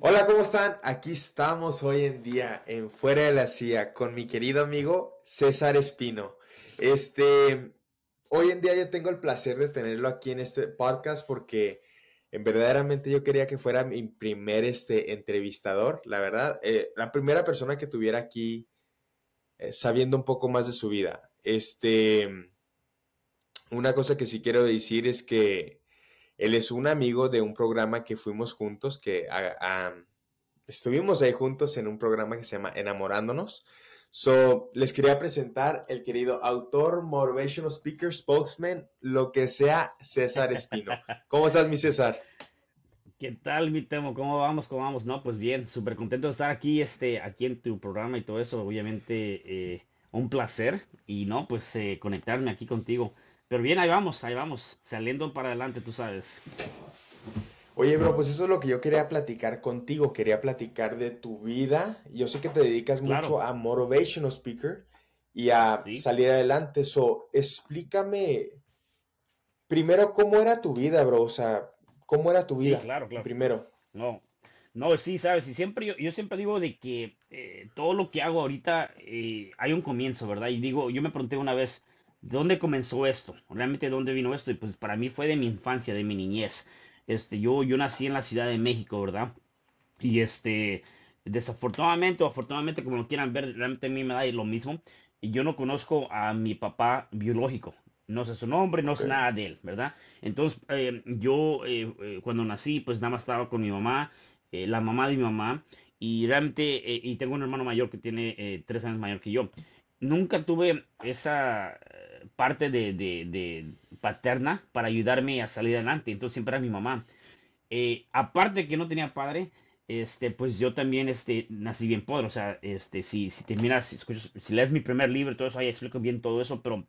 Hola, ¿cómo están? Aquí estamos hoy en día en Fuera de la CIA con mi querido amigo César Espino. Este, hoy en día yo tengo el placer de tenerlo aquí en este podcast porque en verdaderamente yo quería que fuera mi primer este, entrevistador, la verdad, eh, la primera persona que tuviera aquí eh, sabiendo un poco más de su vida. Este, una cosa que sí quiero decir es que él es un amigo de un programa que fuimos juntos, que estuvimos ahí juntos en un programa que se llama Enamorándonos. So, les quería presentar el querido autor, motivational speaker, spokesman, lo que sea, César Espino. ¿Cómo estás, mi César? ¿Qué tal, mi Temo? ¿Cómo vamos? ¿Cómo vamos? No, pues bien, súper contento de estar aquí, este, aquí en tu programa y todo eso. Obviamente, eh, un placer y no, pues eh, conectarme aquí contigo. Pero bien, ahí vamos, ahí vamos, saliendo para adelante, tú sabes. Oye, bro, pues eso es lo que yo quería platicar contigo. Quería platicar de tu vida. Yo sé que te dedicas mucho a motivational speaker y a salir adelante. So, explícame primero cómo era tu vida, bro. O sea, cómo era tu vida. claro, claro. Primero. No, no, sí, sabes. Y siempre yo, yo siempre digo de que eh, todo lo que hago ahorita eh, hay un comienzo, ¿verdad? Y digo, yo me pregunté una vez dónde comenzó esto? ¿Realmente dónde vino esto? Y pues para mí fue de mi infancia, de mi niñez. Este, yo, yo nací en la Ciudad de México, ¿verdad? Y este, desafortunadamente o afortunadamente, como lo quieran ver, realmente a mí me da lo mismo. Y yo no conozco a mi papá biológico. No sé su nombre, no sé nada de él, ¿verdad? Entonces, eh, yo eh, eh, cuando nací, pues nada más estaba con mi mamá, la mamá de mi mamá, y realmente, y tengo un hermano mayor que tiene tres años mayor que yo. Nunca tuve esa parte de, de, paterna para ayudarme a salir adelante. Entonces siempre era mi mamá. Eh, aparte que no tenía padre, este, pues yo también este, nací bien pobre. O sea, este, si, si te miras, si, si lees mi primer libro, todo eso, ahí explico bien todo eso, pero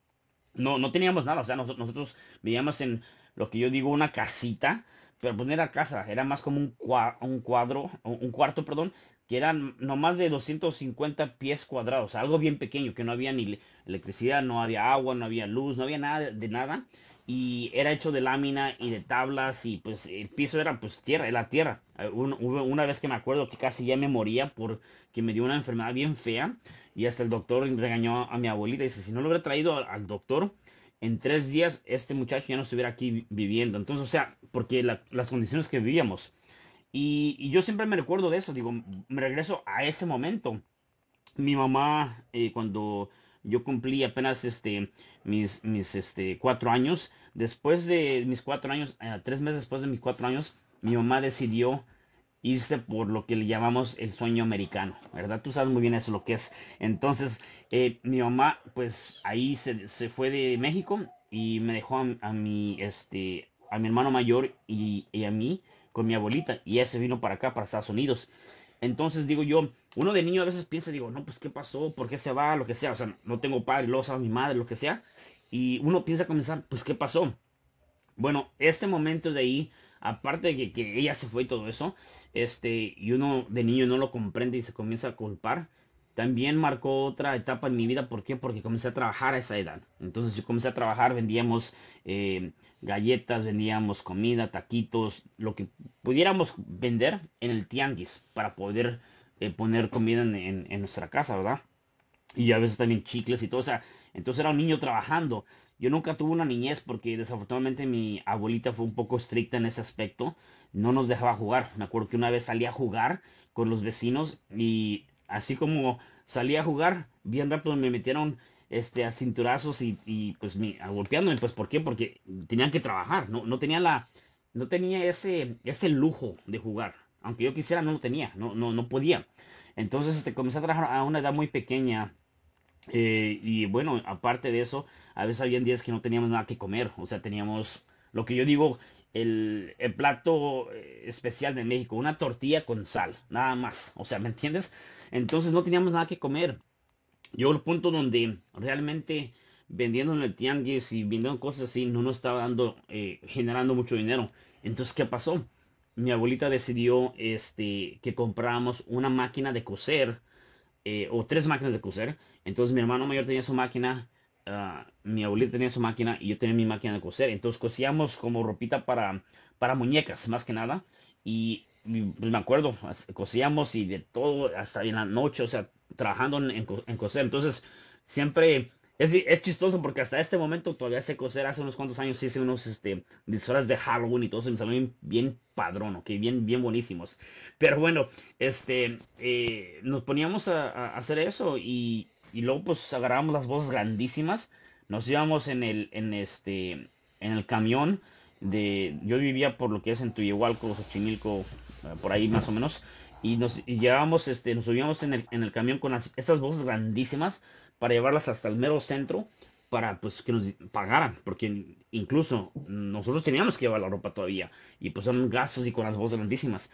no, no teníamos nada. O sea, nosotros, nosotros vivíamos en lo que yo digo una casita, pero pues no era casa, era más como un, un cuadro, un cuarto, perdón, que eran no más de 250 pies cuadrados, algo bien pequeño, que no había ni electricidad, no había agua, no había luz, no había nada de nada, y era hecho de lámina y de tablas, y pues el piso era pues tierra, era tierra. Eh, una vez que me acuerdo que casi ya me moría porque me dio una enfermedad bien fea, y hasta el doctor regañó a mi abuelita, y dice, si no lo hubiera traído al, doctor, en tres días este muchacho ya no estuviera aquí viviendo. Entonces, o sea, porque las condiciones que vivíamos. Y, yo siempre me recuerdo de eso, digo, me regreso a ese momento. Mi mamá, eh, cuando yo cumplí apenas este, mis, mis este, cuatro años, después de mis cuatro años, eh, tres meses después de mis cuatro años, mi mamá decidió irse por lo que le llamamos el sueño americano, ¿verdad? Tú sabes muy bien eso lo que es. Entonces, eh, mi mamá, pues ahí se, se, fue de México y me dejó a, mi, este, a mi hermano mayor y, y a mí con mi abuelita y ese vino para acá, para Estados Unidos. Entonces digo yo, uno de niño a veces piensa, digo, no, pues qué pasó, por qué se va, lo que sea, o sea, no tengo padre, luego sabe mi madre, lo que sea, y uno piensa comenzar, pues qué pasó. Bueno, este momento de ahí, aparte de que, que, ella se fue y todo eso, este, y uno de niño no lo comprende y se comienza a culpar, también marcó otra etapa en mi vida. ¿Por qué? Porque comencé a trabajar a esa edad. Entonces yo comencé a trabajar, vendíamos eh, galletas, vendíamos comida, taquitos, lo que pudiéramos vender en el tianguis para poder eh, poner comida en, nuestra casa, ¿verdad? Y a veces también chicles y todo. O sea, entonces era un niño trabajando. Yo nunca tuve una niñez porque desafortunadamente mi abuelita fue un poco estricta en ese aspecto. No nos dejaba jugar. Me acuerdo que una vez salí a jugar con los vecinos y así como salí a jugar, bien rápido me metieron este, a cinturazos y, pues me, a golpeándome, pues ¿por qué? Porque tenían que trabajar, no, no tenía la, no tenía ese, ese lujo de jugar, aunque yo quisiera no lo tenía, no, no, no podía. Entonces este, comencé a trabajar a una edad muy pequeña eh, y bueno, aparte de eso, a veces había días que no teníamos nada que comer, o sea, teníamos lo que yo digo, el, el, plato eh, especial de México, una tortilla con sal, nada más. O sea, ¿me entiendes? Entonces no teníamos nada que comer. Yo el punto donde realmente vendiendo en el tianguis y vendiendo cosas así no nos estaba dando, eh, generando mucho dinero. Entonces, ¿qué pasó? Mi abuelita decidió este, que compráramos una máquina de coser eh, o tres máquinas de coser. Entonces mi hermano mayor tenía su máquina, Ah, mi abuelita tenía su máquina y yo tenía mi máquina de coser. Entonces cosíamos como ropita para, para muñecas, más que nada. Y pues me acuerdo, cosíamos y de todo hasta en la noche, o sea, trabajando en, en coser. Entonces, siempre es, es, chistoso porque hasta este momento todavía sé coser. Hace unos cuantos años hice unos este, disfraces de Halloween y todo eso. Me salieron bien, padrón, ok, bien, bien buenísimos. Pero bueno, este, eh, nos poníamos a, hacer eso y, y, luego pues agarrábamos las voces grandísimas. Nos íbamos en el, en este, en el camión de, yo vivía por lo que es en Tuyehualco, Xochimilco, eh, por ahí más o menos. Y nos llevábamos, este, nos subíamos en el, en el camión con las, estas voces grandísimas para llevarlas hasta el mero centro para pues que nos pagaran, porque incluso nosotros teníamos que llevar la ropa todavía y pues son gastos y con las voces grandísimas.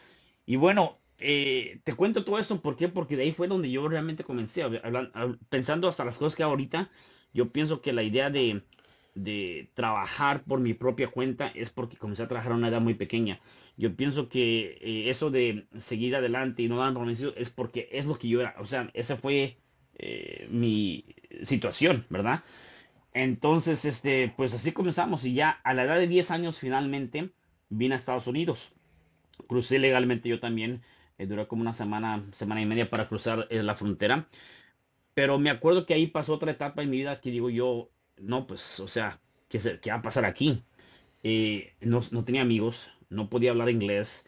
Y bueno, eh, te cuento todo esto, ¿por qué? Porque de ahí fue donde yo realmente comencé, pensando hasta las cosas que ahorita, yo pienso que la idea de, de trabajar por mi propia cuenta es porque comencé a trabajar a una edad muy pequeña. Yo pienso que eh, eso de seguir adelante y no dar compromiso es porque es lo que yo era, o sea, ese fue eh, mi situación, ¿verdad? Entonces, este, pues así comenzamos y ya a la edad de 10 años finalmente vine a Estados Unidos. Crucé legalmente yo también, eh, duró como una semana, semana y media para cruzar eh, la frontera. Pero me acuerdo que ahí pasó otra etapa en mi vida que digo yo, no, pues, o sea, ¿qué, qué va a pasar aquí? no, no tenía amigos, no podía hablar inglés,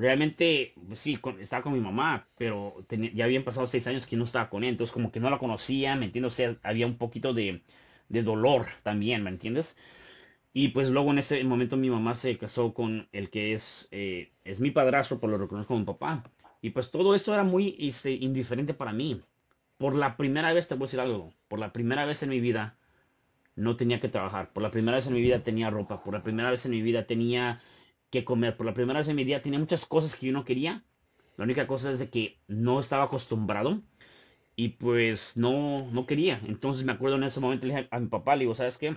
realmente, pues sí, estaba con mi mamá, pero ya habían pasado seis años que no estaba con él, entonces como que no la conocía, ¿me entiendes? Había un poquito de, dolor también, ¿me entiendes? Y pues luego en ese momento mi mamá se casó con el que es, eh, es mi padrastro, por lo reconozco como mi papá. Y pues todo esto era muy este, indiferente para mí. Por la primera vez, te voy a decir algo, por la primera vez en mi vida no tenía que trabajar, por la primera vez en mi vida tenía ropa, por la primera vez en mi vida tenía que comer. Por la primera vez en mi vida tenía muchas cosas que yo no quería. La única cosa es de que no estaba acostumbrado y pues no, no quería. Entonces me acuerdo en ese momento le dije a mi papá, le digo, ¿sabes qué?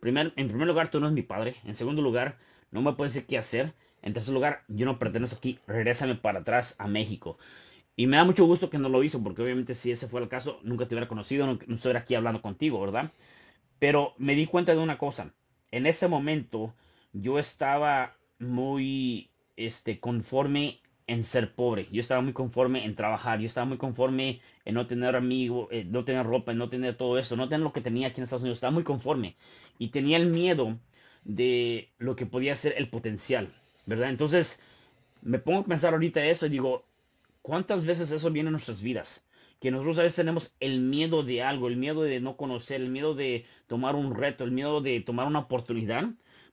Primer, en primer lugar, tú no eres mi padre. En segundo lugar, no me puedes decir qué hacer. En tercer lugar, yo no pertenezco aquí. Regrésame para atrás a México. Y me da mucho gusto que no lo hizo, porque obviamente si ese fue el caso, nunca te hubiera conocido, no, no estuviera aquí hablando contigo, ¿verdad? Pero me di cuenta de una cosa. En ese momento, yo estaba muy este, conforme en ser pobre, yo estaba muy conforme en trabajar, yo estaba muy conforme en no tener amigos, eh, no tener ropa, en no tener todo esto, no tener lo que tenía aquí en Estados Unidos, estaba muy conforme y tenía el miedo de lo que podía ser el potencial, ¿verdad? Entonces me pongo a pensar ahorita eso y digo, ¿cuántas veces eso viene en nuestras vidas? Que nosotros a veces tenemos el miedo de algo, el miedo de no conocer, el miedo de tomar un reto, el miedo de tomar una oportunidad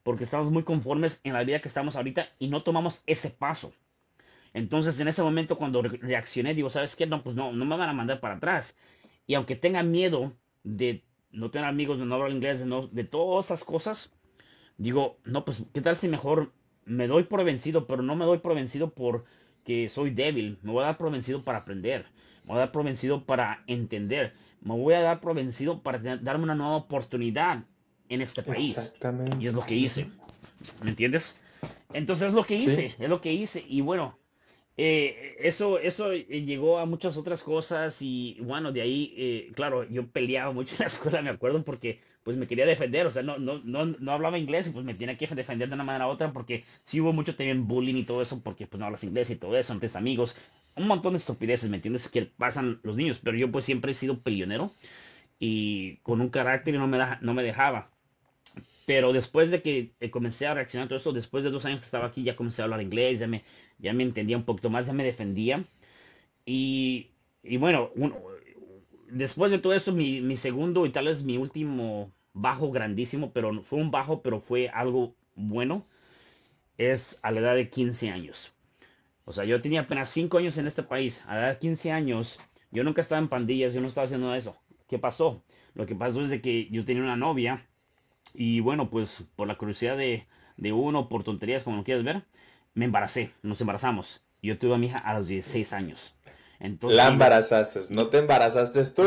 porque estamos muy conformes en la vida que estamos ahorita y no tomamos ese paso. Entonces, en ese momento, cuando reaccioné, digo, ¿sabes qué? No, pues no, no me van a mandar para atrás. Y aunque tenga miedo de no tener amigos, de no hablar inglés, de, no, de todas esas cosas, digo, no, pues, ¿qué tal si mejor me doy por vencido, pero no me doy por vencido porque soy débil? Me voy a dar por vencido para aprender, me voy a dar por vencido para entender, me voy a dar por vencido para darme una nueva oportunidad en este país. Exactamente. Y es lo que hice. ¿Me entiendes? Entonces es lo que hice, es lo que hice. Y bueno, eh, eso, eso eh, llegó a muchas otras cosas y bueno, de ahí, eh, claro, yo peleaba mucho en la escuela, me acuerdo, porque pues me quería defender, o sea, no, no, no, no hablaba inglés y pues me tenía que defender de una manera u otra porque sí hubo mucho también bullying y todo eso porque pues no hablas inglés y todo eso, antes amigos, un montón de estupideces, ¿me entiendes? Que pasan los niños, pero yo pues siempre he sido peleonero y con un carácter y no me, dejaba. Pero después de que eh, comencé a reaccionar a todo eso, después de dos años que estaba aquí, ya comencé a hablar inglés, ya me, ya me entendía un poquito más, ya me defendía. Y, y bueno, después de todo eso, mi, mi, segundo y tal vez mi último bajo grandísimo, pero fue un bajo, pero fue algo bueno, es a la edad de 15 años. O sea, yo tenía apenas 5 años en este país. A la edad de 15 años, yo nunca estaba en pandillas, yo no estaba haciendo eso. ¿Qué pasó? Lo que pasó es de que yo tenía una novia y bueno, pues por la curiosidad de, uno, por tonterías, como lo quieras ver, me embaracé, nos embarazamos. Yo tuve a mi hija a los 16 años. Entonces, la embarazaste, no te embarazaste tú.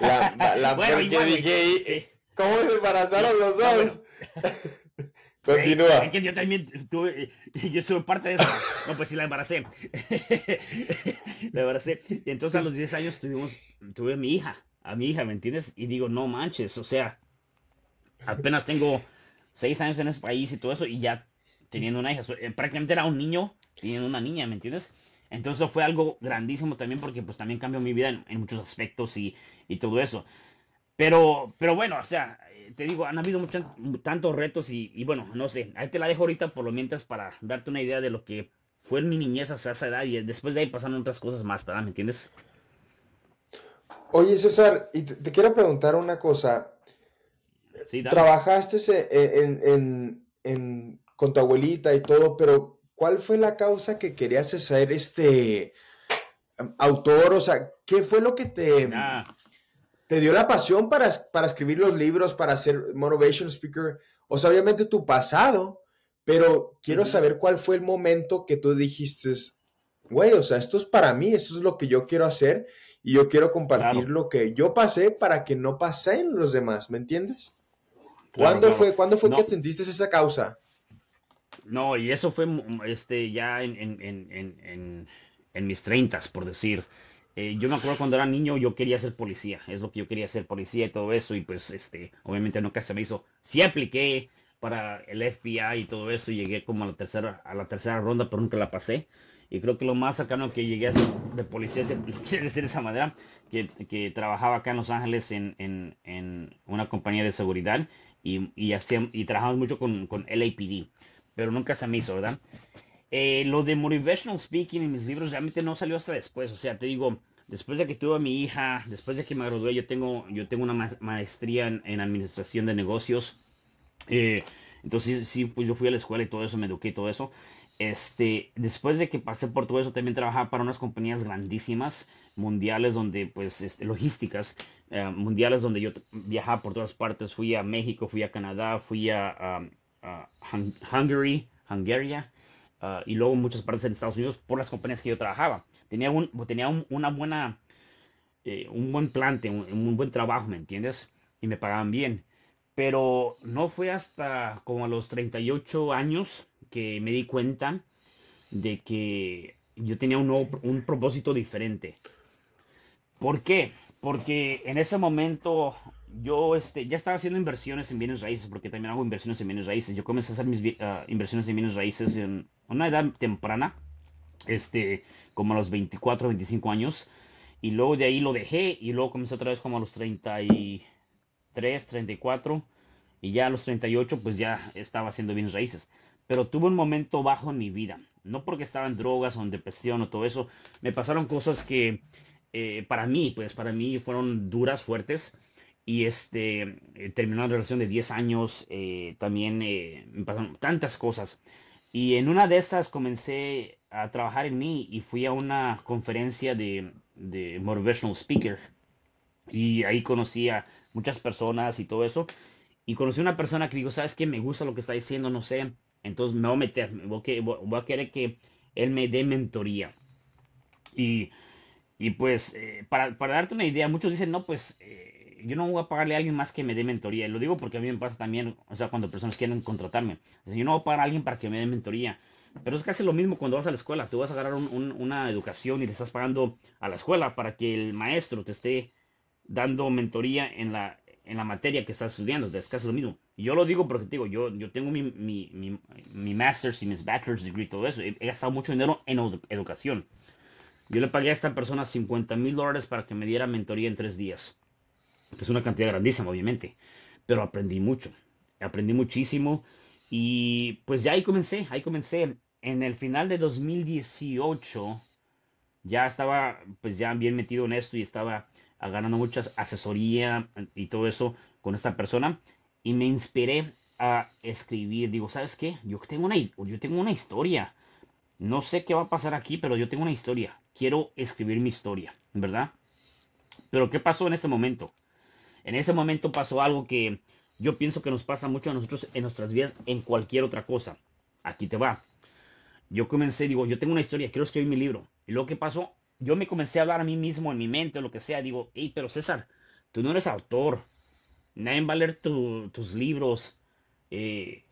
La, la, bueno, dije, ¿cómo se embarazaron los dos? Continúa. yo también tuve, yo estuve parte de eso. No, pues sí, la embaracé. la embaracé. Y entonces a los 10 años tuvimos, tuve a mi hija, a mi hija, ¿me entiendes? Y digo, no manches, o sea, apenas tengo seis años en ese país y todo eso, y ya teniendo una hija. Eh, prácticamente era un niño teniendo una niña, ¿me entiendes? Entonces fue algo grandísimo también porque pues también cambió mi vida en, muchos aspectos y, y, todo eso. Pero, pero bueno, o sea, te digo, han habido muchos, tantos retos y, y, bueno, no sé, ahí te la dejo ahorita por lo mientras para darte una idea de lo que fue en mi niñez hasta esa edad y después de ahí pasaron otras cosas más, ¿verdad? ¿Me entiendes? Oye, César, y te, quiero preguntar una cosa. Sí, Trabajaste en, en, con tu abuelita y todo, pero ¿cuál fue la causa que querías ser este autor? O sea, ¿qué fue lo que te, te dio la pasión para, para escribir los libros, para ser motivation speaker? O sea, obviamente tu pasado, pero quiero saber cuál fue el momento que tú dijiste, güey, o sea, esto es para mí, esto es lo que yo quiero hacer y yo quiero compartir lo que yo pasé para que no pasen los demás, ¿me entiendes? ¿Cuándo, Fue, ¿Cuándo fue que sentiste esa causa? No, y eso fue este, ya en, en, en, en mis treintas, por decir. Eh, yo me acuerdo cuando era niño, yo quería ser policía, es lo que yo quería ser policía y todo eso, y pues, este, obviamente nunca se me hizo. Sí apliqué para el FBI y todo eso, y llegué como a la tercera, a la tercera ronda, pero nunca la pasé. Y creo que lo más cercano que llegué a ser de policía, quiere decir de esa manera, que, que, trabajaba acá en Los Ángeles en, en, en una compañía de seguridad y, y, y trabajamos mucho con, con LAPD, pero nunca se me hizo, ¿verdad? Eh, lo de motivational speaking en mis libros realmente no salió hasta después. O sea, te digo, después de que tuve a mi hija, después de que me gradué, yo tengo, yo tengo una maestría en, administración de negocios. Eh, entonces, sí, pues yo fui a la escuela y todo eso, me eduqué y todo eso. Este, después de que pasé por todo eso, también trabajaba para unas compañías grandísimas, mundiales, donde, pues, este, logísticas, eh, mundiales, donde yo viajaba por todas partes. Fui a México, fui a Canadá, fui a, Hungary, Hungaria, Ah, y luego muchas partes en Estados Unidos por las compañías que yo trabajaba. Tenía un, tenía una buena, eh, un buen plante, un, buen trabajo, ¿me entiendes? Y me pagaban bien. Pero no fue hasta como a los 38 años que me di cuenta de que yo tenía un, un propósito diferente. ¿Por qué? Porque en ese momento yo este, ya estaba haciendo inversiones en bienes raíces, porque también hago inversiones en bienes raíces. Yo comencé a hacer mis ah, inversiones en bienes raíces en una edad temprana, este, como a los 24, 25 años. Y luego de ahí lo dejé y luego comencé otra vez como a los 33, 34. Y ya a los 38 pues ya estaba haciendo bienes raíces. Pero tuve un momento bajo en mi vida. No porque estaba en drogas o en depresión o todo eso. Me pasaron cosas que eh, para mí, pues para mí fueron duras, fuertes y este eh, terminó una relación de 10 años, eh, también eh, me pasaron tantas cosas. Y en una de esas comencé a trabajar en mí y fui a una conferencia de, de motivational speaker. Y ahí conocí a muchas personas y todo eso. Y conocí a una persona que dijo, ¿sabes qué? Me gusta lo que está diciendo, no sé. Entonces me voy a meter, voy a, querer que él me dé mentoría. Y, y pues, para, para, darte una idea, muchos dicen, no, pues yo no voy a pagarle a alguien más que me dé mentoría. Y lo digo porque a mí me pasa también, o sea, cuando personas quieren contratarme. O yo no voy a pagar a alguien para que me dé mentoría. Pero es casi lo mismo cuando vas a la escuela. Tú vas a agarrar una educación y le estás pagando a la escuela para que el maestro te esté dando mentoría en la, en la materia que estás estudiando. Es casi lo mismo. Yo lo digo porque te digo, yo, yo tengo mi, mi, mi, mi master's y mis bachelor's degree todo eso. He, gastado mucho dinero en educación. Yo le pagué a esta persona 50 mil dólares para que me diera mentoría en tres días es una cantidad grandísima, obviamente, pero aprendí mucho, aprendí muchísimo y pues ya ahí comencé, ahí comencé. En el final de 2018 ya estaba pues ya bien metido en esto y estaba ganando mucha asesoría y todo eso con esta persona y me inspiré a escribir. Digo, ¿sabes qué? Yo tengo una, yo tengo una historia. No sé qué va a pasar aquí, pero yo tengo una historia. Quiero escribir mi historia, ¿verdad? Pero ¿qué pasó en ese momento? En ese momento pasó algo que yo pienso que nos pasa mucho a nosotros en nuestras vidas en cualquier otra cosa. Aquí te va. Yo comencé, digo, yo tengo una historia, quiero escribir mi libro. Y lo que pasó, yo me comencé a hablar a mí mismo en mi mente, lo que sea. Digo, hey, pero César, tú no eres autor. Nadie va a leer tus libros. Eh,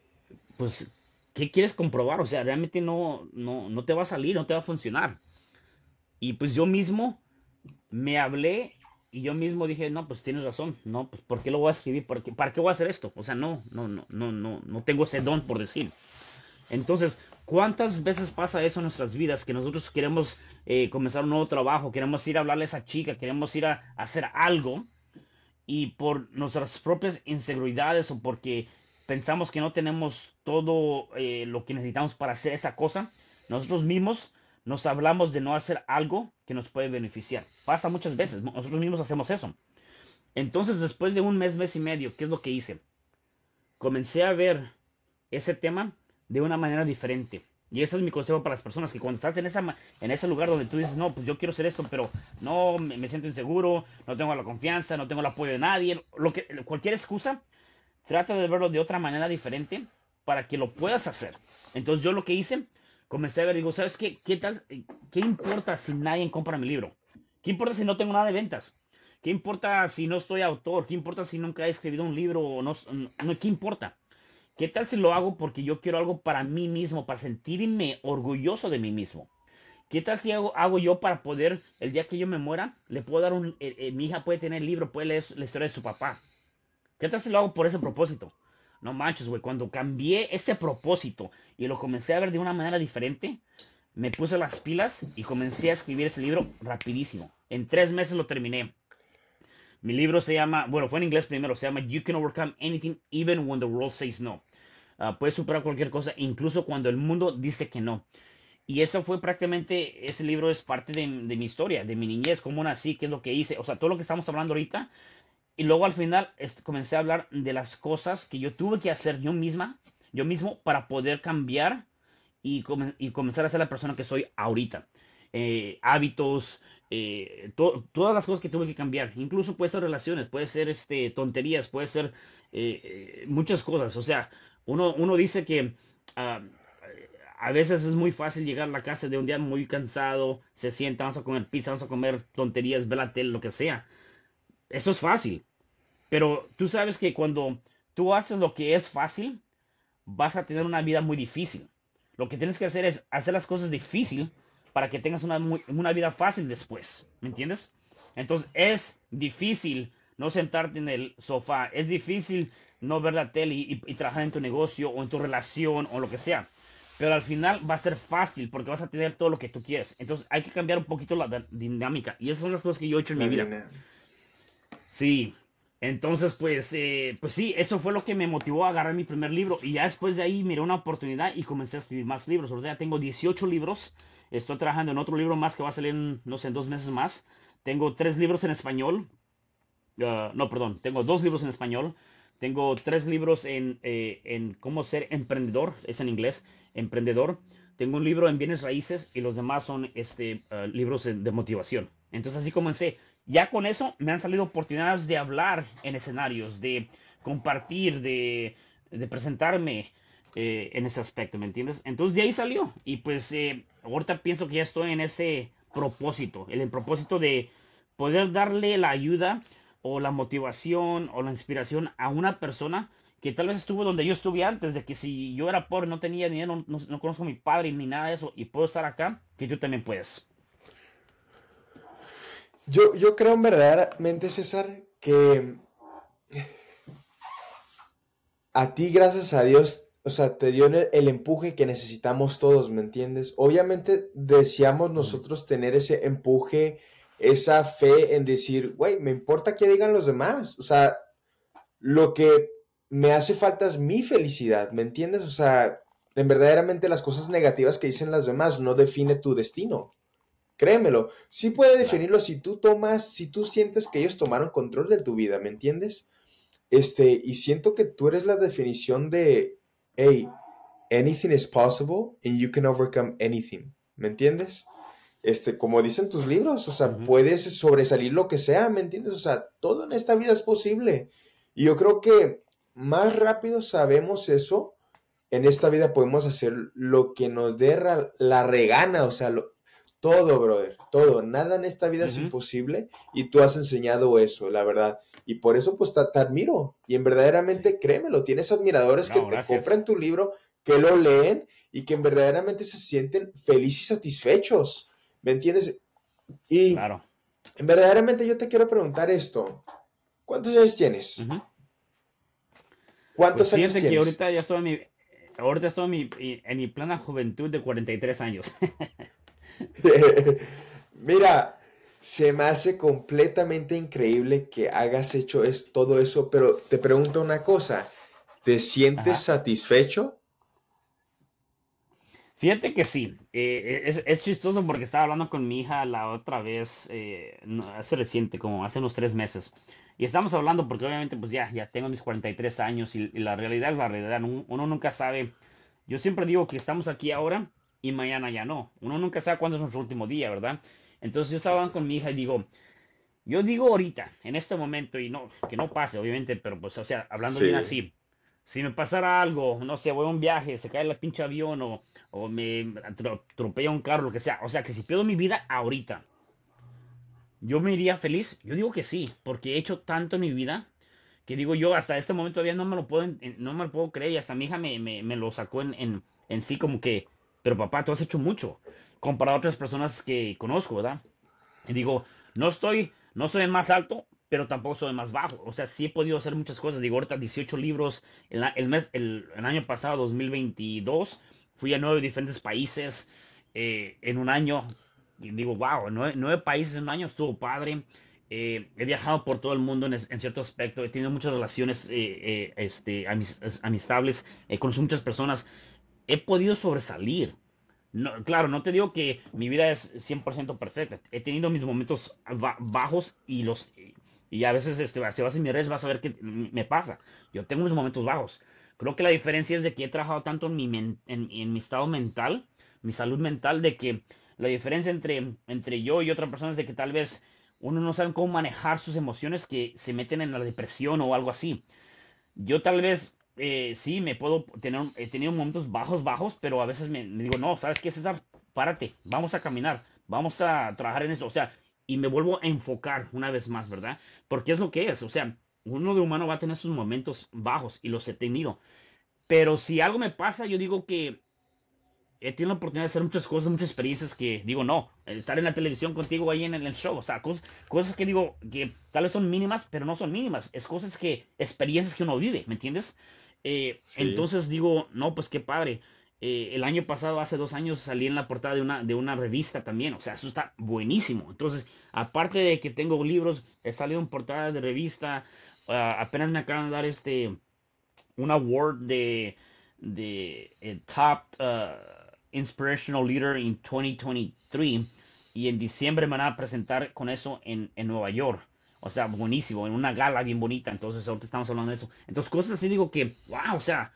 pues, ¿qué quieres comprobar? O sea, realmente no, no, no te va a salir, no te va a funcionar. Y pues yo mismo me hablé y yo mismo dije, no, pues tienes razón, no, pues ¿por qué lo voy a escribir? ¿Para qué, ¿Para qué voy a hacer esto? O sea, no, no, no, no, no, no tengo ese don por decir. Entonces, ¿Cuántas veces pasa eso en nuestras vidas que nosotros queremos eh, comenzar un nuevo trabajo, queremos ir a hablarle a esa chica, queremos ir a, hacer algo y por nuestras propias inseguridades o porque pensamos que no tenemos todo eh, lo que necesitamos para hacer esa cosa, nosotros mismos nos hablamos de no hacer algo que nos puede beneficiar. Pasa muchas veces, nosotros mismos hacemos eso. Entonces, después de un mes, mes y medio, ¿qué es lo que hice? Comencé a ver ese tema de una manera diferente. Y ese es mi consejo para las personas, que cuando estás en, esa, en ese lugar donde tú dices, no, pues yo quiero hacer esto, pero no, me, siento inseguro, no tengo la confianza, no tengo el apoyo de nadie, lo que, cualquier excusa, trata de verlo de otra manera diferente para que lo puedas hacer. Entonces yo lo que hice, comencé a ver, digo, ¿sabes qué? ¿Qué, tal, qué importa si nadie compra mi libro? ¿Qué importa si no tengo nada de ventas? ¿Qué importa si no estoy autor? ¿Qué importa si nunca he escrito un libro? O no, no, ¿Qué importa? ¿Qué tal si lo hago porque yo quiero algo para mí mismo, para sentirme orgulloso de mí mismo? ¿Qué tal si hago, hago yo para poder, el día que yo me muera, le puedo dar un, eh, eh, mi hija puede tener el libro, puede leer la historia de su papá? ¿Qué tal si lo hago por ese propósito? No manches, güey, cuando cambié ese propósito y lo comencé a ver de una manera diferente, me puse las pilas y comencé a escribir ese libro rapidísimo. En tres meses lo terminé. Mi libro se llama, bueno, fue en inglés primero, se llama You Can Overcome Anything Even When the World Says No. Ah, puedes superar cualquier cosa, incluso cuando el mundo dice que no. Y eso fue prácticamente, ese libro es parte de, mi historia, de mi niñez, cómo nací, qué es lo que hice, o sea, todo lo que estamos hablando ahorita. Y luego al final comencé a hablar de las cosas que yo tuve que hacer yo misma, yo mismo, para poder cambiar y, comenzar a ser la persona que soy ahorita. Eh, hábitos, eh, todas las cosas que tuve que cambiar, incluso puede ser relaciones, puede ser este, tonterías, puede ser eh, muchas cosas. O sea, uno, dice que ah, a veces es muy fácil llegar a la casa de un día muy cansado, se sienta, vamos a comer pizza, vamos a comer tonterías, ver la tele, lo que sea. Eso es fácil. Pero tú sabes que cuando tú haces lo que es fácil, vas a tener una vida muy difícil. Lo que tienes que hacer es hacer las cosas difícil para que tengas una, una vida fácil después. ¿Me entiendes? Entonces es difícil no sentarte en el sofá. Es difícil no ver la tele y, trabajar en tu negocio o en tu relación o lo que sea. Pero al final va a ser fácil porque vas a tener todo lo que tú quieres. Entonces hay que cambiar un poquito la dinámica. Y esas son las cosas que yo he hecho en mi vida. Sí. Entonces, pues, eh, pues sí, eso fue lo que me motivó a agarrar mi primer libro. Y ya después de ahí miré una oportunidad y comencé a escribir más libros. Sea, tengo 18 libros. Estoy trabajando en otro libro más que va a salir, no sé, en dos meses más. Tengo tres libros en español. Ah, no, perdón, tengo dos libros en español. Tengo tres libros en, eh, en cómo ser emprendedor, es en inglés, emprendedor. Tengo un libro en bienes raíces y los demás son este, ah, libros de, motivación. Entonces así comencé. Ya con eso me han salido oportunidades de hablar en escenarios, de compartir, de, presentarme eh, en ese aspecto, ¿me entiendes? Entonces de ahí salió. Y pues eh, ahorita pienso que ya estoy en ese propósito, el propósito de poder darle la ayuda o la motivación o la inspiración a una persona que tal vez estuvo donde yo estuve antes, de que si yo era pobre, no tenía dinero, no, no, conozco a mi padre ni nada de eso, y puedo estar acá, que tú también puedes. Yo, yo creo verdaderamente, César, que a ti, gracias a Dios, o sea, te dio el, el empuje que necesitamos todos, ¿me entiendes? Obviamente deseamos nosotros tener ese empuje esa fe en decir, güey, me importa que digan los demás. O sea, lo que me hace falta es mi felicidad, ¿me entiendes? O sea, en verdaderamente las cosas negativas que dicen las demás no define tu destino. Créemelo, sí puede definirlo si tú tomas, si tú sientes que ellos tomaron control de tu vida, ¿me entiendes? Este, y siento que tú eres la definición de, hey, anything is possible and you can overcome anything, ¿me entiendes? este, como dicen tus libros, o sea, puedes sobresalir lo que sea, ¿me entiendes? O sea, todo en esta vida es posible. Y yo creo que más rápido sabemos eso, en esta vida podemos hacer lo que nos dé la regana, o sea, todo, brother, todo, nada en esta vida es imposible y tú has enseñado eso, la verdad. Y por eso pues te, admiro y en verdaderamente créemelo, tienes admiradores que te compran tu libro, que lo leen y que verdaderamente se sienten felices y satisfechos. ¿Me entiendes? Y claro. verdaderamente yo te quiero preguntar esto. ¿Cuántos años tienes? ¿Cuántos pues años tienes? que ahorita ya estoy en mi... ahorita estoy en mi, en mi plena juventud de 43 años. Mira, se me hace completamente increíble que hagas hecho es, todo eso, pero te pregunto una cosa, ¿te sientes satisfecho? Fíjate que sí, eh, es, chistoso porque estaba hablando con mi hija la otra vez, eh, hace reciente, como hace unos tres meses, y estamos hablando porque obviamente pues ya, ya tengo mis 43 años y, la realidad es la realidad, uno nunca sabe, yo siempre digo que estamos aquí ahora y mañana ya no, uno nunca sabe cuándo es nuestro último día, ¿verdad? Entonces yo estaba hablando con mi hija y digo, yo digo ahorita, en este momento, y no, que no pase, obviamente, pero pues, o sea, hablando bien así, si me pasara algo, no sé, voy a un viaje, se cae el pinche avión o, o me atropella un carro, lo que sea, o sea, que si pierdo mi vida ahorita, yo me iría feliz. Yo digo que sí, porque he hecho tanto en mi vida que digo yo, hasta este momento todavía no me lo puedo, no me lo puedo creer y hasta mi hija me, me, me lo sacó en, en, en sí como que, pero papá, tú has hecho mucho comparado a otras personas que conozco, ¿verdad? Y digo, no estoy, no soy el más alto, pero tampoco soy el más bajo. O sea, sí he podido hacer muchas cosas. Digo, ahorita 18 libros. El, el mes, el, año pasado, 2022, fui a nueve diferentes países eh, en un año. Y digo, wow, nueve, países en un año, estuvo padre. Eh, he viajado por todo el mundo en, cierto aspecto. He tenido muchas relaciones eh, este, amistables. He conocido muchas personas. He podido sobresalir. No, claro, no te digo que mi vida es 100% perfecta. He tenido mis momentos bajos y los y a veces este, si vas en mis redes vas a ver qué me pasa. Yo tengo mis momentos bajos. Creo que la diferencia es de que he trabajado tanto en mi, en, mi estado mental, mi salud mental, de que la diferencia entre, entre yo y otra persona es de que tal vez uno no sabe cómo manejar sus emociones que se meten en la depresión o algo así. Yo tal vez eh, sí, me puedo tener, he tenido momentos bajos, bajos, pero a veces me, digo, no, ¿sabes qué, César? Párate, vamos a caminar, vamos a trabajar en esto, o sea, y me vuelvo a enfocar una vez más, ¿verdad? Porque es lo que es, o sea, uno de humano va a tener sus momentos bajos y los he tenido, pero si algo me pasa, yo digo que he tenido la oportunidad de hacer muchas cosas, muchas experiencias que digo, no, estar en la televisión contigo ahí en el show, o sea, cosas, cosas que digo que tal vez son mínimas, pero no son mínimas, es cosas que, experiencias que uno vive, ¿me entiendes? Eh, entonces digo, no, pues qué padre. Eh, el año pasado, hace dos años, salí en la portada de una, de una revista también. O sea, eso está buenísimo. Entonces, aparte de que tengo libros, he salido en portada de revista. Ah, apenas me acaban de dar este un award de, de eh, Top uh, Inspirational Leader in 2023. Y en diciembre me van a presentar con eso en, en Nueva York. O sea, buenísimo, en una gala bien bonita. Entonces, ahorita estamos hablando de eso. Entonces, cosas así digo que, wow, o sea,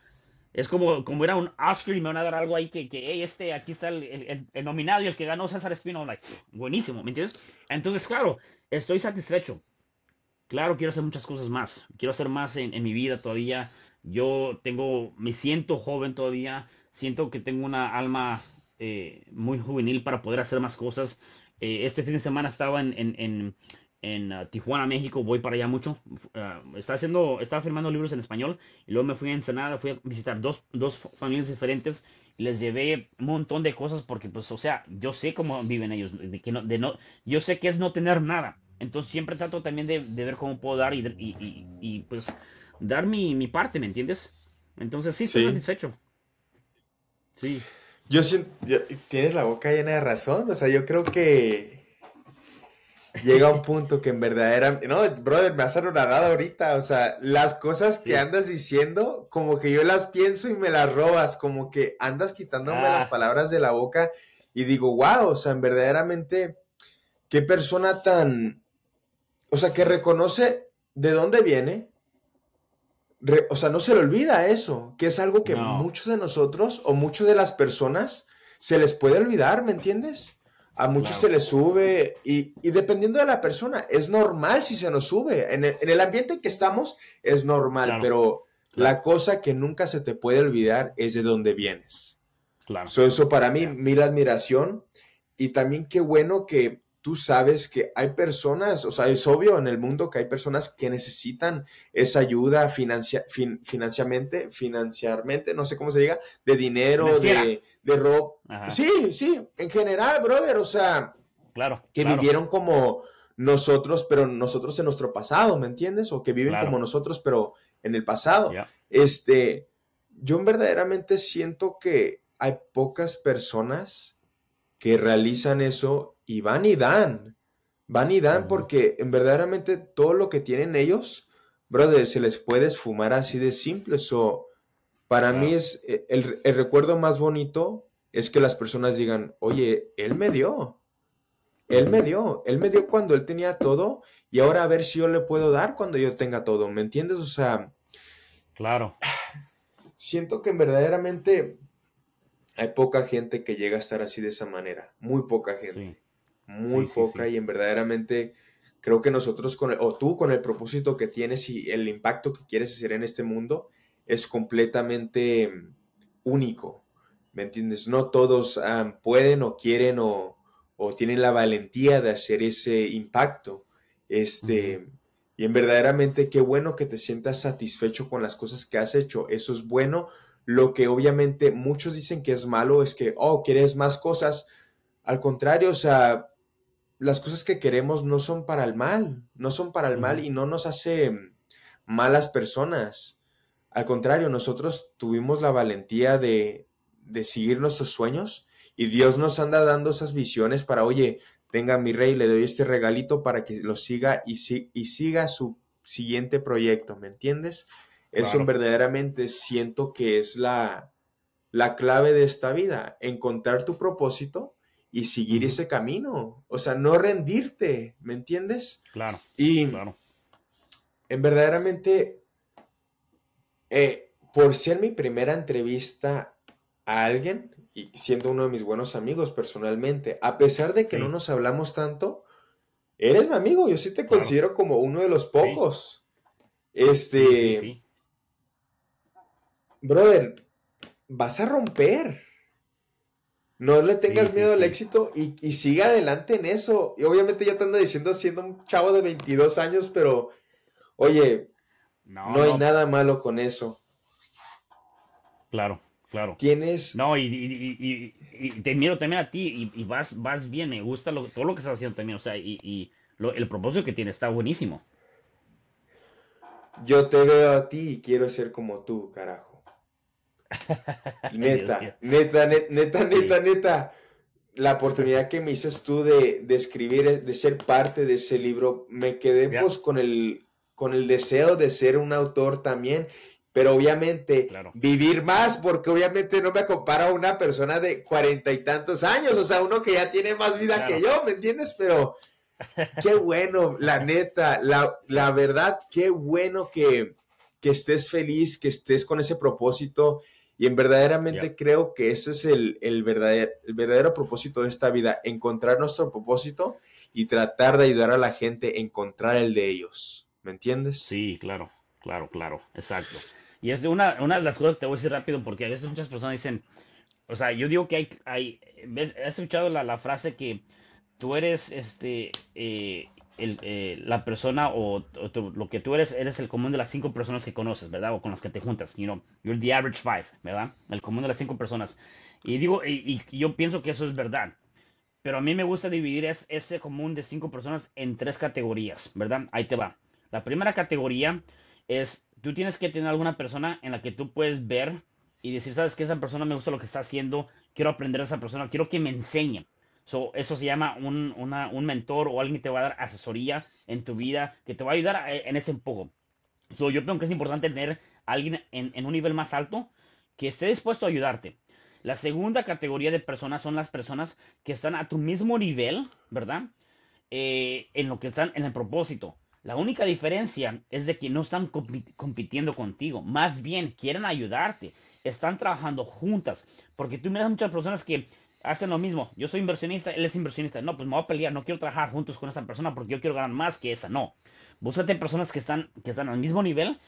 es como, como era un Oscar y me van a dar algo ahí que, que hey, este, aquí está el, el, nominado y el que ganó César Espino. Like, buenísimo, ¿me entiendes? Entonces, claro, estoy satisfecho. Claro, quiero hacer muchas cosas más. Quiero hacer más en, en mi vida todavía. Yo tengo, me siento joven todavía. Siento que tengo una alma eh, muy juvenil para poder hacer más cosas. Eh, este fin de semana estaba en, en en uh, Tijuana, México, voy para allá mucho. Uh, estaba haciendo, estaba firmando libros en español y luego me fui a Ensenada, fui a visitar dos, dos familias diferentes y les llevé un montón de cosas porque, pues, o sea, yo sé cómo viven ellos, de que no, de no, yo sé que es no tener nada. Entonces siempre trato también de, de ver cómo puedo dar y, y, y, pues dar mi, mi, parte, ¿me entiendes? Entonces sí, estoy satisfecho. Sí. Yo siento, tienes la boca llena de razón, o sea, yo creo que llega un punto que en verdad era, no, brother, me has anonadado ahorita, o sea, las cosas que andas diciendo, como que yo las pienso y me las robas, como que andas quitándome las ah. palabras de la boca y digo, wow, o sea, en verdaderamente, qué persona tan, o sea, que reconoce de dónde viene, o sea, no se le olvida eso, que es algo que muchos de nosotros o muchas de las personas se les puede olvidar, ¿me entiendes? A muchos se les sube y, dependiendo de la persona, es normal si se nos sube. En el, ambiente en que estamos es normal, pero la cosa que nunca se te puede olvidar es de dónde vienes. Claro. eso para mí, mil admiración. Y también qué bueno que tú sabes que hay personas, o sea, es obvio en el mundo que hay personas que necesitan esa ayuda financieramente, financiarmente, no sé cómo se diga, de dinero, de, de ropa. Sí, sí, en general, brother, o sea, claro, que vivieron como nosotros, pero nosotros en nuestro pasado, ¿me entiendes? O que viven como nosotros, pero en el pasado. Este, yo verdaderamente siento que hay pocas personas que realizan eso y van y dan. Van y dan porque en verdaderamente todo lo que tienen ellos, brother, se les puede esfumar así de simple. So, para mí es el, el, recuerdo más bonito es que las personas digan, oye, él me dio. Él me dio. Él me dio cuando él tenía todo y ahora a ver si yo le puedo dar cuando yo tenga todo. ¿Me entiendes? O sea. Claro. Siento que verdaderamente hay poca gente que llega a estar así de esa manera. Muy poca gente. Muy poca y en verdaderamente creo que nosotros con o tú con el propósito que tienes y el impacto que quieres hacer en este mundo es completamente único. ¿Me entiendes? No todos pueden o quieren o, tienen la valentía de hacer ese impacto. Este, y en verdaderamente qué bueno que te sientas satisfecho con las cosas que has hecho. Eso es bueno lo que obviamente muchos dicen que es malo es que, oh, quieres más cosas. Al contrario, o sea, las cosas que queremos no son para el mal, no son para el mal y no nos hace malas personas. Al contrario, nosotros tuvimos la valentía de, de seguir nuestros sueños y Dios nos anda dando esas visiones para, oye, tenga mi rey, le doy este regalito para que lo siga y, y siga su siguiente proyecto, ¿me entiendes? Eso verdaderamente siento que es la, la clave de esta vida, encontrar tu propósito y seguir ese camino. O sea, no rendirte, ¿me entiendes? Claro. Y claro. en verdaderamente, eh, por ser mi primera entrevista a alguien, y siendo uno de mis buenos amigos personalmente, a pesar de que no nos hablamos tanto, eres mi amigo, yo sí te considero como uno de los pocos. Este, brother, vas a romper. No le tengas miedo al éxito y, y siga adelante en eso. Y obviamente ya te ando diciendo siendo un chavo de 22 años, pero oye, no, hay nada malo con eso. Claro, claro. Tienes... No, y, te miro también a ti y, vas, vas bien, me gusta todo lo que estás haciendo también, o sea, y, el propósito que tienes está buenísimo. Yo te veo a ti y quiero ser como tú, carajo. Neta, neta, neta, neta, neta, La oportunidad que me dices tú de, escribir, de ser parte de ese libro, me quedé pues con el, con el deseo de ser un autor también, pero obviamente vivir más, porque obviamente no me compara a una persona de cuarenta y tantos años, o sea, uno que ya tiene más vida que yo, ¿me entiendes? Pero qué bueno, la neta, la, la verdad, qué bueno que, que estés feliz, que estés con ese propósito y en verdaderamente creo que ese es el, el, verdadero, el verdadero propósito de esta vida, encontrar nuestro propósito y tratar de ayudar a la gente a encontrar el de ellos. ¿Me entiendes? Sí, claro, claro, claro, exacto. Y es una, una de las cosas que te voy a decir rápido, porque a veces muchas personas dicen, o sea, yo digo que hay, hay ¿ves? ¿has escuchado la, la frase que tú eres este eh, eh, la persona o, lo que tú eres, eres el común de las cinco personas que conoces, ¿verdad? O con las que te juntas, you know, you're the average five, ¿verdad? El común de las cinco personas. Y digo, y, yo pienso que eso es verdad. Pero a mí me gusta dividir es, ese común de cinco personas en tres categorías, ¿verdad? Ahí te va. La primera categoría es, tú tienes que tener alguna persona en la que tú puedes ver y decir, sabes que esa persona me gusta lo que está haciendo, quiero aprender a esa persona, quiero que me enseñe eso se llama un, un, mentor o alguien que te va a dar asesoría en tu vida, que te va a ayudar eh, en ese poco. So, yo creo que es importante tener alguien en, un nivel más alto que esté dispuesto a ayudarte. La segunda categoría de personas son las personas que están a tu mismo nivel, ¿verdad? Eh, en lo que están en el propósito. La única diferencia es de que no están compitiendo contigo, más bien quieren ayudarte, están trabajando juntas, porque tú miras muchas personas que hacen lo mismo. Yo soy inversionista, él es inversionista. No, pues me voy a pelear, no quiero trabajar juntos con esta persona porque yo quiero ganar más que esa. No. Búscate personas que están, que están al mismo nivel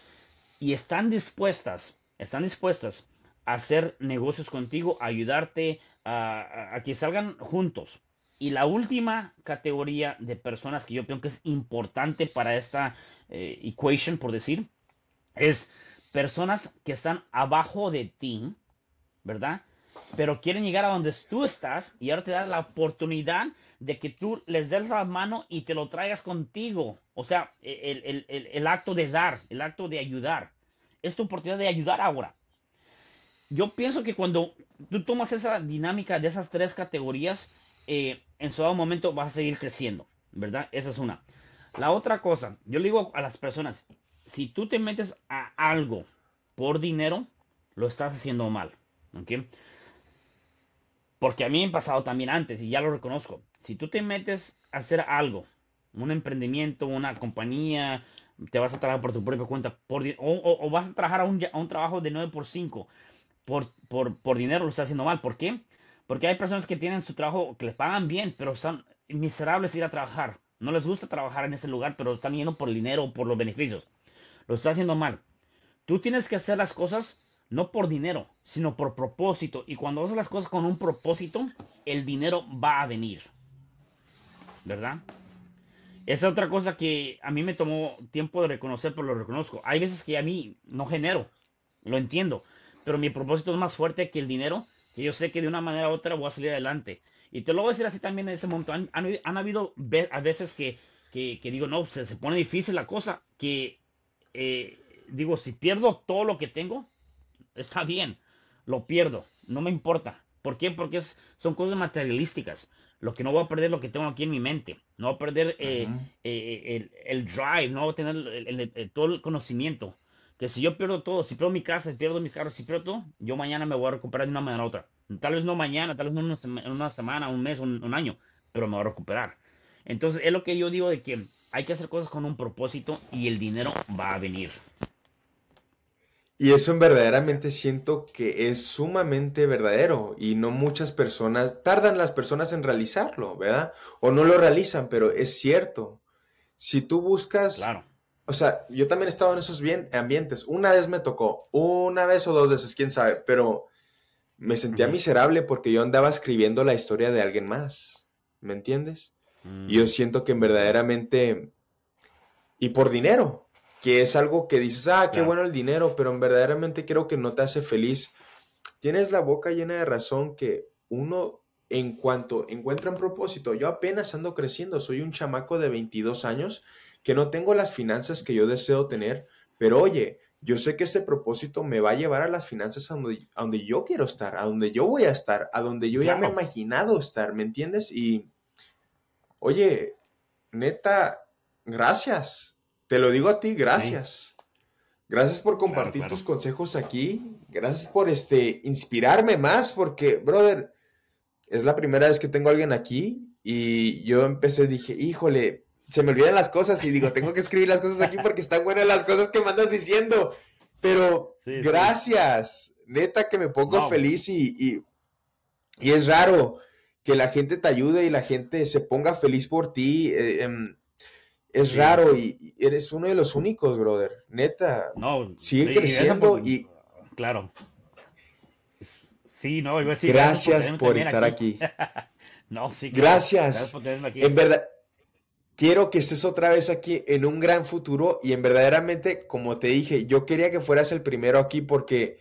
y están dispuestas, están dispuestas a hacer negocios contigo, a ayudarte a, que salgan juntos. Y la última categoría de personas que yo creo que es importante para esta eh, equation, por decir, es personas que están abajo de ti, ¿verdad? Pero quieren llegar a donde tú estás y ahora te da la oportunidad de que tú les des la mano y te lo traigas contigo. O sea, el, acto de dar, el acto de ayudar. Es tu oportunidad de ayudar ahora. yo pienso que cuando tú tomas esa dinámica de esas tres categorías, eh, en su dado momento vas a seguir creciendo, ¿verdad? Esa es una. La otra cosa, yo le digo a las personas, si tú te metes a algo por dinero, lo estás haciendo mal, ¿ok? Porque a mí me ha pasado también antes y ya lo reconozco. Si tú te metes a hacer algo, un emprendimiento, una compañía, te vas a trabajar por tu propia cuenta, por, o, vas a trabajar a un, trabajo de 9 por 5 por, por, por dinero, lo estás haciendo mal. ¿Por qué? Porque hay personas que tienen su trabajo, que les pagan bien, pero son miserables ir a trabajar. No les gusta trabajar en ese lugar, pero están yendo por el dinero o por los beneficios. Lo estás haciendo mal. Tú tienes que hacer las cosas no por dinero, sino por propósito. Y cuando haces las cosas con un propósito, el dinero va a venir. ¿Verdad? Esa es otra cosa que a mí me tomó tiempo de reconocer, pero lo reconozco. Hay veces que a mí no genero, lo entiendo, pero mi propósito es más fuerte que el dinero, que yo sé que de una manera u otra voy a salir adelante. Y te lo voy a decir así también en ese momento. Han, habido a veces que, digo, no, se, se, pone difícil la cosa, que eh, digo, si pierdo todo lo que tengo, está bien, lo pierdo, no me importa. ¿Por qué? Porque es, son cosas materialísticas. Lo que no voy a perder lo que tengo aquí en mi mente. No voy a perder eh, eh, el, drive, no voy a tener todo el conocimiento. Que si yo pierdo todo, si pierdo mi casa, si pierdo mi carro, si pierdo todo, yo mañana me voy a recuperar de una manera u otra. Tal vez no mañana, tal vez no en una, semana, un mes, un, un año, pero me voy a recuperar. Entonces es lo que yo digo de que hay que hacer cosas con un propósito y el dinero va a venir. Y eso verdaderamente siento que es sumamente verdadero y no muchas personas, tardan las personas en realizarlo, ¿verdad? O no lo realizan, pero es cierto. Si tú buscas... Claro. O sea, yo también he estado en esos bien, ambientes. Una vez me tocó, una vez o dos veces, quién sabe, pero me sentía miserable porque yo andaba escribiendo la historia de alguien más. ¿Me entiendes? Y yo mm. siento que verdaderamente... Y por dinero, que es algo que dices, ah, qué bueno el dinero, pero verdaderamente creo que no te hace feliz. Tienes la boca llena de razón que uno, en cuanto encuentra un propósito, yo apenas ando creciendo, soy un chamaco de 22 años que no tengo las finanzas que yo deseo tener, pero oye, yo sé que ese propósito me va a llevar a las finanzas a donde, yo quiero estar, a donde yo voy a estar, a donde yo ya me he imaginado estar, ¿me entiendes? Y, oye, neta, gracias te lo digo a ti, gracias. Gracias por compartir tus consejos aquí. Gracias por este inspirarme más, porque, brother, es la primera vez que tengo a alguien aquí y yo empecé, dije, híjole, se me olvidan las cosas y digo, tengo que escribir las cosas aquí porque están buenas las cosas que me andas diciendo. Pero gracias, neta que me pongo feliz y, y, es raro que la gente te ayude y la gente se ponga feliz por ti. Eh, em, es raro y eres uno de los únicos, brother. Neta. No, sigue creciendo y. Claro. Sí, no, iba a decir. Gracias, por, estar aquí. no, sí, Gracias. En verdad, quiero que estés otra vez aquí en un gran futuro y en verdaderamente, como te dije, yo quería que fueras el primero aquí porque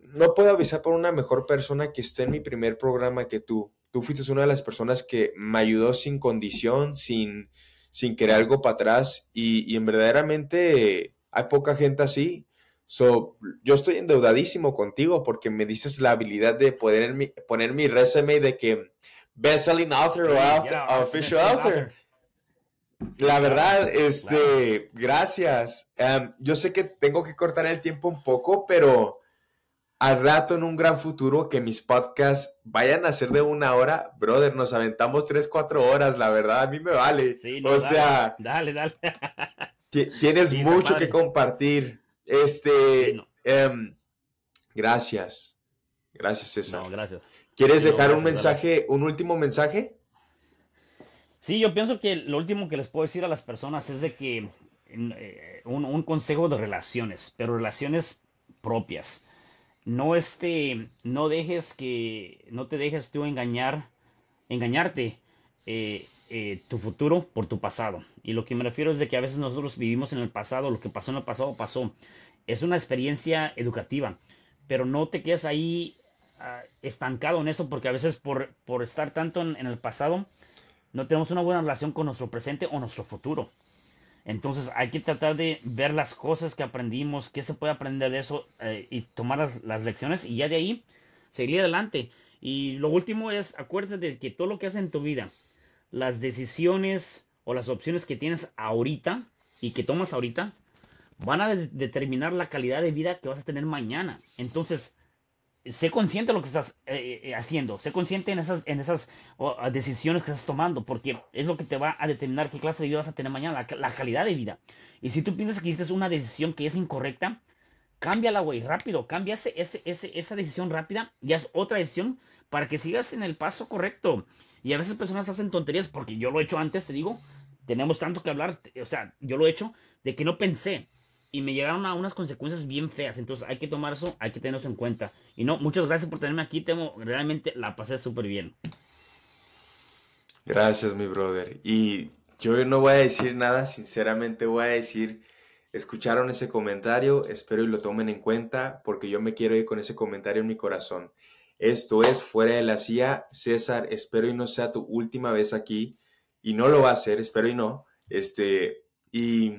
no puedo avisar por una mejor persona que esté en mi primer programa que tú. Tú fuiste una de las personas que me ayudó sin condición, sin sin querer algo para atrás y, en verdaderamente hay poca gente así. So, yo estoy endeudadísimo contigo porque me dices la habilidad de poder mi, poner mi resumen de que best-selling author o official author. La verdad, este, gracias. Em, yo sé que tengo que cortar el tiempo un poco, pero al rato en un gran futuro que mis podcasts vayan a ser de una hora, brother, nos aventamos tres, cuatro horas, la verdad, a mí me vale. o sea, dale, dale. tienes mucho que compartir. Este, em, gracias. Gracias, César. No, gracias. ¿Quieres dejar un mensaje, un último mensaje? Sí, yo pienso que lo último que les puedo decir a las personas es de que eh, un, un consejo de relaciones, pero relaciones propias no este, no dejes que, no te dejes tú engañar, engañarte eh, eh, tu futuro por tu pasado. Y lo que me refiero es de que a veces nosotros vivimos en el pasado, lo que pasó en el pasado pasó. Es una experiencia educativa, pero no te quedes ahí ah, estancado en eso porque a veces por, por estar tanto en, en el pasado no tenemos una buena relación con nuestro presente o nuestro futuro. Entonces hay que tratar de ver las cosas que aprendimos, qué se puede aprender de eso eh, y tomar las, lecciones y ya de ahí seguir adelante. Y lo último es, acuérdate de que todo lo que haces en tu vida, las decisiones o las opciones que tienes ahorita y que tomas ahorita, van a de determinar la calidad de vida que vas a tener mañana. Entonces, sé consciente de lo que estás eh, eh, haciendo, sé consciente en esas, en esas decisiones que estás tomando, porque es lo que te va a determinar qué clase de vida vas a tener mañana, la, calidad de vida. Y si tú piensas que hiciste una decisión que es incorrecta, cámbiala, güey, rápido, cambia ese, ese, esa decisión rápida y haz otra decisión para que sigas en el paso correcto. Y a veces personas hacen tonterías, porque yo lo he hecho antes, te digo, tenemos tanto que hablar, o sea, yo lo he hecho, de que no pensé, y me llegaron a unas consecuencias bien feas. Entonces hay que tomar eso, hay que tenerlo en cuenta. Y no, muchas gracias por tenerme aquí, Temo. Realmente la pasé súper bien. Gracias, mi brother. Y yo no voy a decir nada, sinceramente voy a decir, escucharon ese comentario, espero y lo tomen en cuenta, porque yo me quiero ir con ese comentario en mi corazón. Esto es Fuera de la CIA. César, espero y no sea tu última vez aquí. Y no lo va a ser, espero y no. Este, y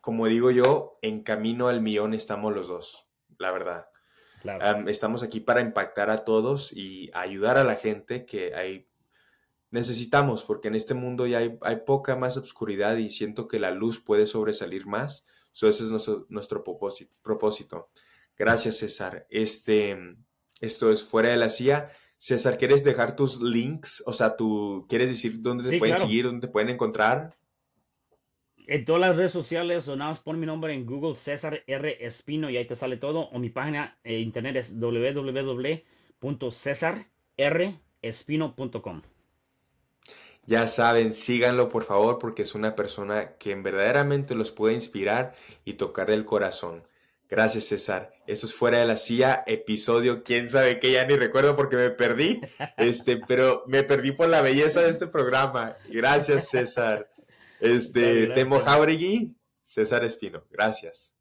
como digo yo, en camino al millón estamos los dos, la verdad. estamos aquí para impactar a todos y ayudar a la gente que hay, necesitamos, porque en este mundo ya hay, poca más oscuridad y siento que la luz puede sobresalir más. ese es nuestro, nuestro propósito, propósito. Gracias, César. Este, esto es Fuera de la CIA. César, ¿quieres dejar tus links? O sea, tú quieres decir dónde te pueden seguir, dónde te pueden encontrar? En todas las redes sociales o nada más pon mi nombre en Google César R. Espino y ahí te sale todo. O mi página de internet es www.cesarrespino.com. Ya saben, síganlo por favor porque es una persona que verdaderamente los puede inspirar y tocar el corazón. Gracias César. Esto es Fuera de la CIA, episodio, quién sabe qué, ya ni recuerdo porque me perdí, este, pero me perdí por la belleza de este programa. Gracias César. Este, Temo Jauregui, César Espino. Gracias.